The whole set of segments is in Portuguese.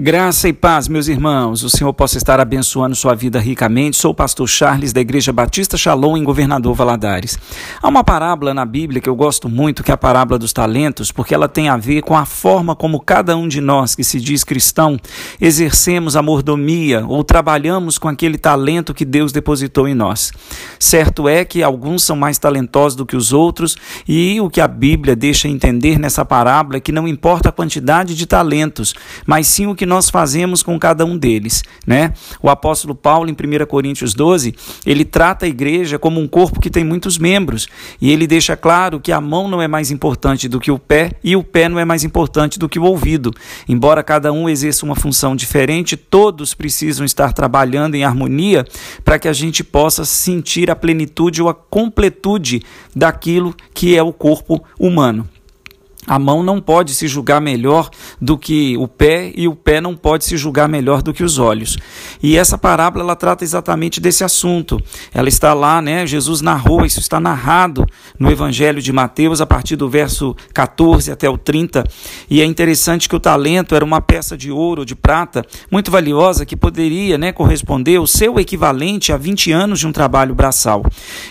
Graça e paz, meus irmãos. O Senhor possa estar abençoando sua vida ricamente. Sou o pastor Charles da Igreja Batista Shalom em Governador Valadares. Há uma parábola na Bíblia que eu gosto muito, que é a parábola dos talentos, porque ela tem a ver com a forma como cada um de nós que se diz cristão exercemos a mordomia ou trabalhamos com aquele talento que Deus depositou em nós. Certo é que alguns são mais talentosos do que os outros, e o que a Bíblia deixa entender nessa parábola é que não importa a quantidade de talentos, mas sim o que nós fazemos com cada um deles, né? O apóstolo Paulo em 1 Coríntios 12, ele trata a igreja como um corpo que tem muitos membros, e ele deixa claro que a mão não é mais importante do que o pé e o pé não é mais importante do que o ouvido. Embora cada um exerça uma função diferente, todos precisam estar trabalhando em harmonia para que a gente possa sentir a plenitude ou a completude daquilo que é o corpo humano. A mão não pode se julgar melhor do que o pé e o pé não pode se julgar melhor do que os olhos. E essa parábola ela trata exatamente desse assunto. Ela está lá, né? Jesus narrou, isso está narrado no Evangelho de Mateus a partir do verso 14 até o 30. E é interessante que o talento era uma peça de ouro, de prata, muito valiosa que poderia, né, corresponder o seu equivalente a 20 anos de um trabalho braçal.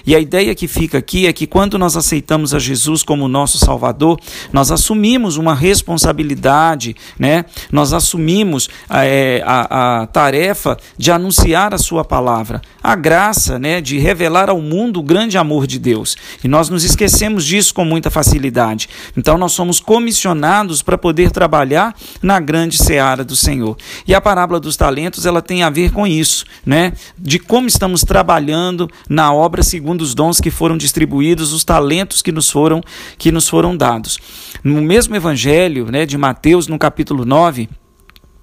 E a ideia que fica aqui é que quando nós aceitamos a Jesus como nosso Salvador, nós nós assumimos uma responsabilidade, né? nós assumimos é, a, a tarefa de anunciar a Sua palavra, a graça né, de revelar ao mundo o grande amor de Deus. E nós nos esquecemos disso com muita facilidade. Então, nós somos comissionados para poder trabalhar na grande seara do Senhor. E a parábola dos talentos ela tem a ver com isso, né? de como estamos trabalhando na obra segundo os dons que foram distribuídos, os talentos que nos foram, que nos foram dados. No mesmo evangelho né, de Mateus, no capítulo 9,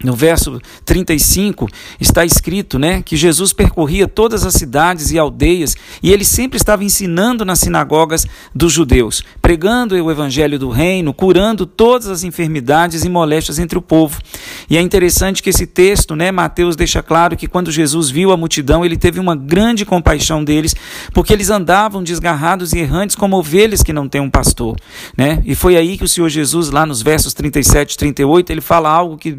no verso 35 está escrito, né, que Jesus percorria todas as cidades e aldeias e ele sempre estava ensinando nas sinagogas dos judeus, pregando o evangelho do reino, curando todas as enfermidades e moléstias entre o povo. E é interessante que esse texto, né, Mateus deixa claro que quando Jesus viu a multidão, ele teve uma grande compaixão deles, porque eles andavam desgarrados e errantes como ovelhas que não têm um pastor, né? E foi aí que o Senhor Jesus lá nos versos 37 e 38, ele fala algo que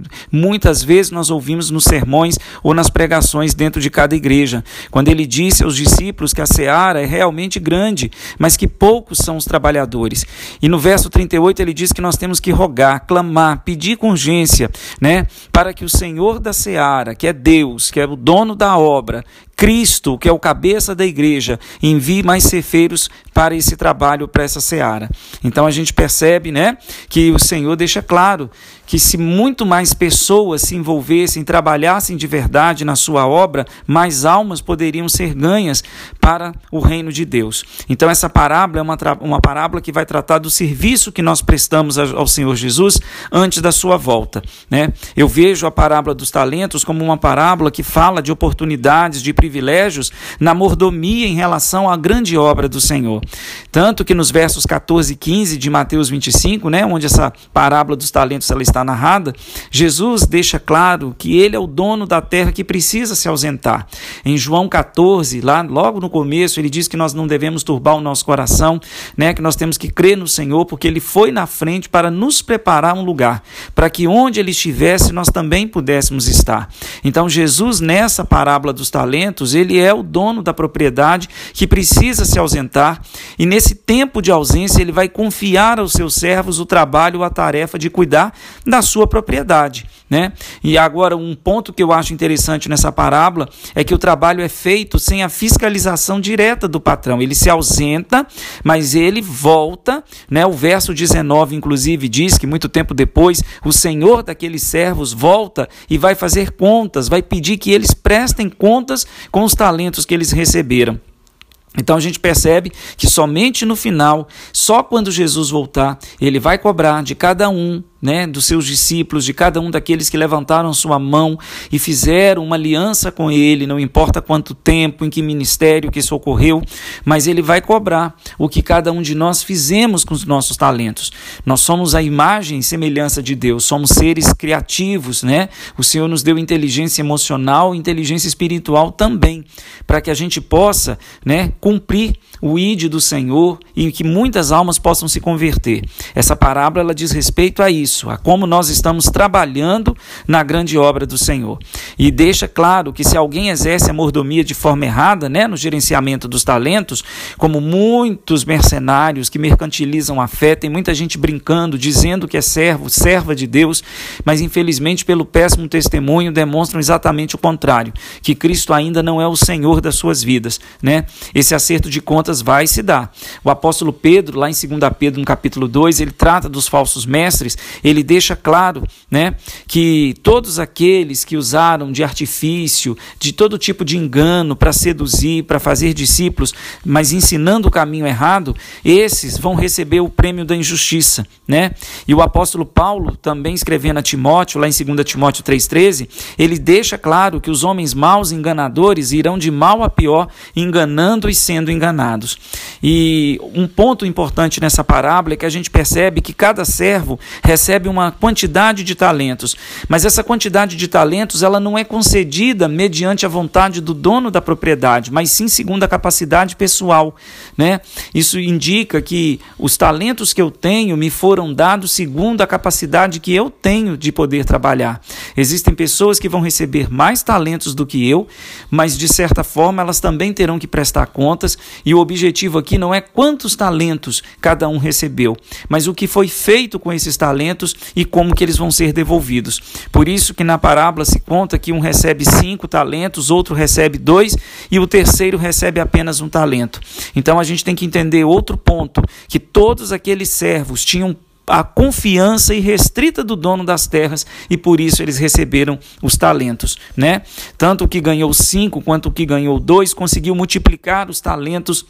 muitas vezes nós ouvimos nos sermões ou nas pregações dentro de cada igreja, quando ele disse aos discípulos que a seara é realmente grande, mas que poucos são os trabalhadores. E no verso 38 ele diz que nós temos que rogar, clamar, pedir com urgência, né, para que o Senhor da seara, que é Deus, que é o dono da obra, Cristo, que é o cabeça da igreja, envie mais cefeiros para esse trabalho, para essa seara. Então a gente percebe, né, que o Senhor deixa claro que se muito mais pessoas se envolvessem, trabalhassem de verdade na sua obra, mais almas poderiam ser ganhas para o reino de Deus. Então essa parábola é uma, uma parábola que vai tratar do serviço que nós prestamos ao Senhor Jesus antes da sua volta, né? Eu vejo a parábola dos talentos como uma parábola que fala de oportunidades, de privilégios na mordomia em relação à grande obra do Senhor. Tanto que nos versos 14 e 15 de Mateus 25, né, onde essa parábola dos talentos ela está narrada, Jesus deixa claro que ele é o dono da terra que precisa se ausentar. Em João 14, lá logo no começo, ele diz que nós não devemos turbar o nosso coração, né, que nós temos que crer no Senhor, porque ele foi na frente para nos preparar um lugar, para que onde ele estivesse nós também pudéssemos estar. Então Jesus nessa parábola dos talentos ele é o dono da propriedade que precisa se ausentar e nesse tempo de ausência ele vai confiar aos seus servos o trabalho, a tarefa de cuidar da sua propriedade, né? E agora um ponto que eu acho interessante nessa parábola é que o trabalho é feito sem a fiscalização direta do patrão. Ele se ausenta, mas ele volta, né? O verso 19 inclusive diz que muito tempo depois o senhor daqueles servos volta e vai fazer contas, vai pedir que eles prestem contas com os talentos que eles receberam. Então a gente percebe que somente no final, só quando Jesus voltar, ele vai cobrar de cada um né, dos seus discípulos, de cada um daqueles que levantaram sua mão e fizeram uma aliança com ele, não importa quanto tempo, em que ministério que isso ocorreu, mas ele vai cobrar o que cada um de nós fizemos com os nossos talentos. Nós somos a imagem e semelhança de Deus, somos seres criativos, né? O Senhor nos deu inteligência emocional, inteligência espiritual também, para que a gente possa, né, cumprir o ide do Senhor e que muitas almas possam se converter. Essa parábola ela diz respeito a isso isso, a como nós estamos trabalhando na grande obra do Senhor. E deixa claro que se alguém exerce a mordomia de forma errada, né, no gerenciamento dos talentos, como muitos mercenários que mercantilizam a fé, tem muita gente brincando, dizendo que é servo, serva de Deus, mas infelizmente pelo péssimo testemunho demonstram exatamente o contrário, que Cristo ainda não é o Senhor das suas vidas, né? Esse acerto de contas vai se dar. O apóstolo Pedro, lá em 2 Pedro, no capítulo 2, ele trata dos falsos mestres, ele deixa claro, né, que todos aqueles que usaram de artifício, de todo tipo de engano para seduzir, para fazer discípulos, mas ensinando o caminho errado, esses vão receber o prêmio da injustiça, né? E o apóstolo Paulo, também escrevendo a Timóteo, lá em 2 Timóteo 3,13, ele deixa claro que os homens maus enganadores irão de mal a pior, enganando e sendo enganados. E um ponto importante nessa parábola é que a gente percebe que cada servo recebe uma quantidade de talentos, mas essa quantidade de talentos ela não é concedida mediante a vontade do dono da propriedade, mas sim segundo a capacidade pessoal, né? Isso indica que os talentos que eu tenho me foram dados segundo a capacidade que eu tenho de poder trabalhar. Existem pessoas que vão receber mais talentos do que eu, mas de certa forma elas também terão que prestar contas, e o objetivo aqui não é quantos talentos cada um recebeu, mas o que foi feito com esses talentos e como que eles vão ser devolvidos. Por isso que na parábola se conta que um recebe cinco talentos, outro recebe dois e o terceiro recebe apenas um talento. Então a gente tem que entender outro ponto, que todos aqueles servos tinham a confiança irrestrita do dono das terras e por isso eles receberam os talentos, né? Tanto o que ganhou cinco quanto o que ganhou dois conseguiu multiplicar os talentos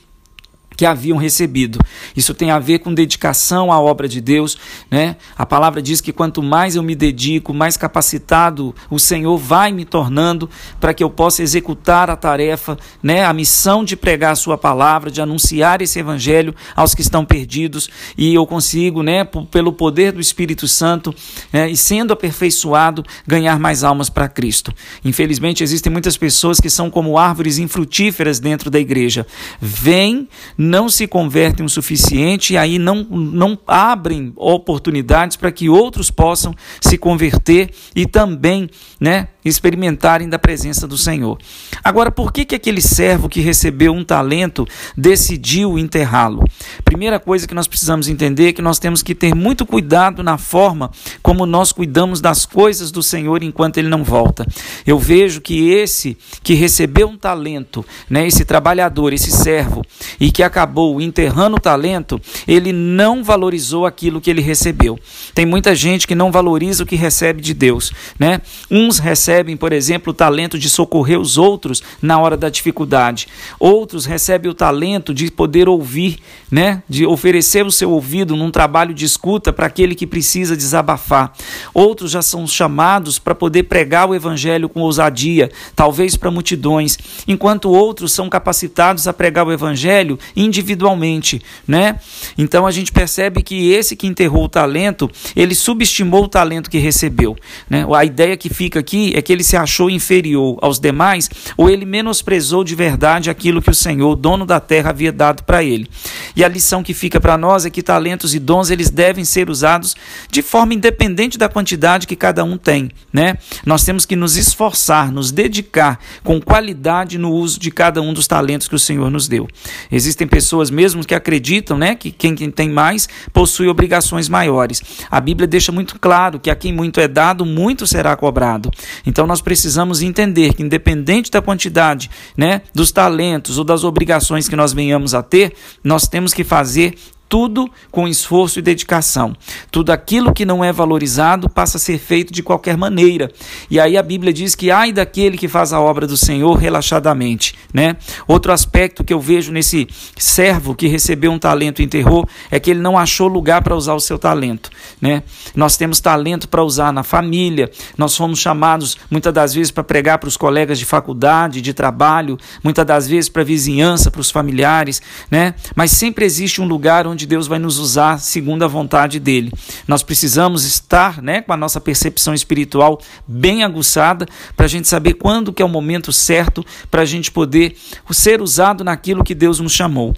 que haviam recebido. Isso tem a ver com dedicação à obra de Deus, né? A palavra diz que quanto mais eu me dedico, mais capacitado o Senhor vai me tornando para que eu possa executar a tarefa, né? A missão de pregar a sua palavra, de anunciar esse evangelho aos que estão perdidos e eu consigo, né, pelo poder do Espírito Santo, né, e sendo aperfeiçoado, ganhar mais almas para Cristo. Infelizmente existem muitas pessoas que são como árvores infrutíferas dentro da igreja. Vêm não se convertem o suficiente e aí não, não abrem oportunidades para que outros possam se converter e também né, experimentarem da presença do Senhor. Agora, por que, que aquele servo que recebeu um talento decidiu enterrá-lo? Primeira coisa que nós precisamos entender é que nós temos que ter muito cuidado na forma como nós cuidamos das coisas do Senhor enquanto ele não volta. Eu vejo que esse que recebeu um talento, né, esse trabalhador, esse servo, e que acabou enterrando o talento, ele não valorizou aquilo que ele recebeu. Tem muita gente que não valoriza o que recebe de Deus, né? Uns recebem, por exemplo, o talento de socorrer os outros na hora da dificuldade. Outros recebem o talento de poder ouvir, né? De oferecer o seu ouvido num trabalho de escuta para aquele que precisa desabafar. Outros já são chamados para poder pregar o evangelho com ousadia, talvez para multidões, enquanto outros são capacitados a pregar o evangelho individualmente, né? Então a gente percebe que esse que enterrou o talento, ele subestimou o talento que recebeu, né? A ideia que fica aqui é que ele se achou inferior aos demais ou ele menosprezou de verdade aquilo que o Senhor, dono da terra, havia dado para ele. E a lição que fica para nós é que talentos e dons eles devem ser usados de forma independente da quantidade que cada um tem, né? Nós temos que nos esforçar, nos dedicar com qualidade no uso de cada um dos talentos que o Senhor nos deu. Existem pessoas mesmo que acreditam, né, que quem, tem mais possui obrigações maiores. A Bíblia deixa muito claro que a quem muito é dado, muito será cobrado. Então nós precisamos entender que independente da quantidade, né, dos talentos ou das obrigações que nós venhamos a ter, nós temos que fazer tudo com esforço e dedicação. Tudo aquilo que não é valorizado passa a ser feito de qualquer maneira. E aí a Bíblia diz que ai daquele que faz a obra do Senhor relaxadamente, né? Outro aspecto que eu vejo nesse servo que recebeu um talento e enterrou é que ele não achou lugar para usar o seu talento, né? Nós temos talento para usar na família, nós fomos chamados muitas das vezes para pregar para os colegas de faculdade, de trabalho, muitas das vezes para a vizinhança, para os familiares, né? Mas sempre existe um lugar onde onde Deus vai nos usar segundo a vontade dele. Nós precisamos estar né, com a nossa percepção espiritual bem aguçada para a gente saber quando que é o momento certo para a gente poder ser usado naquilo que Deus nos chamou.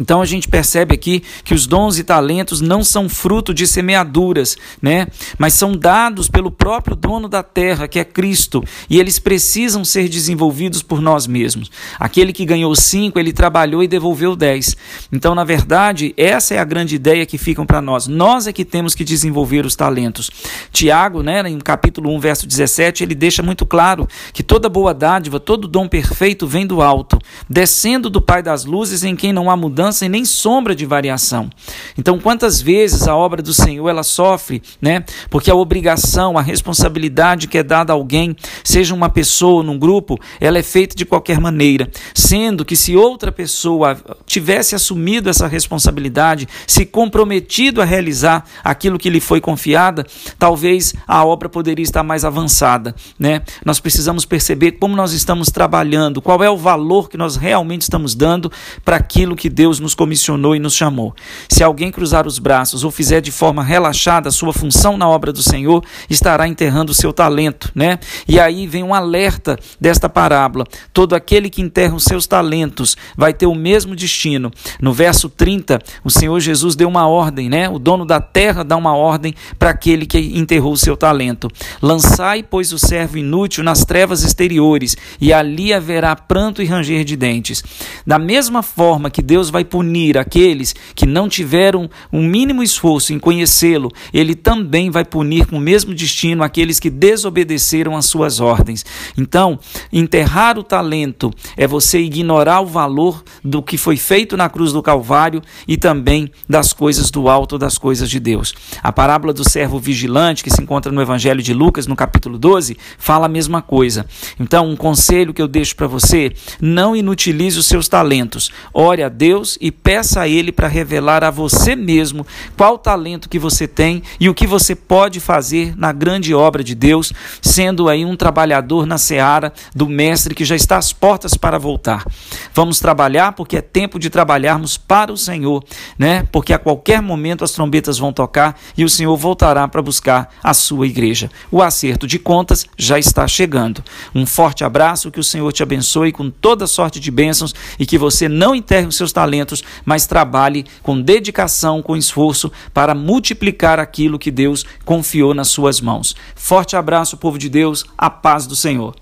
Então a gente percebe aqui que os dons e talentos não são fruto de semeaduras, né? Mas são dados pelo próprio dono da terra, que é Cristo, e eles precisam ser desenvolvidos por nós mesmos. Aquele que ganhou cinco, ele trabalhou e devolveu dez. Então, na verdade, essa é a grande ideia que ficam para nós. Nós é que temos que desenvolver os talentos. Tiago, né, em capítulo 1, verso 17, ele deixa muito claro que toda boa dádiva, todo dom perfeito vem do alto, descendo do Pai das luzes, em quem não há mudança mudança e nem sombra de variação. Então, quantas vezes a obra do Senhor ela sofre, né? Porque a obrigação, a responsabilidade que é dada a alguém, seja uma pessoa num grupo, ela é feita de qualquer maneira, sendo que se outra pessoa tivesse assumido essa responsabilidade, se comprometido a realizar aquilo que lhe foi confiada, talvez a obra poderia estar mais avançada, né? Nós precisamos perceber como nós estamos trabalhando, qual é o valor que nós realmente estamos dando para aquilo que Deus nos comissionou e nos chamou. Se alguém cruzar os braços ou fizer de forma relaxada a sua função na obra do Senhor, estará enterrando o seu talento, né? E aí vem um alerta desta parábola. Todo aquele que enterra os seus talentos vai ter o mesmo destino. No verso 30, o Senhor Jesus deu uma ordem, né? O dono da terra dá uma ordem para aquele que enterrou o seu talento. Lançai, pois, o servo inútil nas trevas exteriores, e ali haverá pranto e ranger de dentes. Da mesma forma que Deus vai punir aqueles que não tiveram um mínimo esforço em conhecê-lo, ele também vai punir com o mesmo destino aqueles que desobedeceram às suas ordens. Então, enterrar o talento é você ignorar o valor do que foi feito na cruz do Calvário e também das coisas do alto, das coisas de Deus. A parábola do servo vigilante, que se encontra no Evangelho de Lucas, no capítulo 12, fala a mesma coisa. Então, um conselho que eu deixo para você: não inutilize os seus talentos. Ore a Deus e peça a Ele para revelar a você mesmo qual talento que você tem e o que você pode fazer na grande obra de Deus, sendo aí um trabalhador na seara do Mestre que já está às portas para voltar. Vamos trabalhar porque é tempo de trabalharmos para o Senhor, né? Porque a qualquer momento as trombetas vão tocar e o Senhor voltará para buscar a sua igreja. O acerto de contas já está chegando. Um forte abraço, que o Senhor te abençoe com toda sorte de bênçãos e que você não enterre os seus talentos mas trabalhe com dedicação, com esforço para multiplicar aquilo que Deus confiou nas suas mãos. Forte abraço, povo de Deus, a paz do Senhor.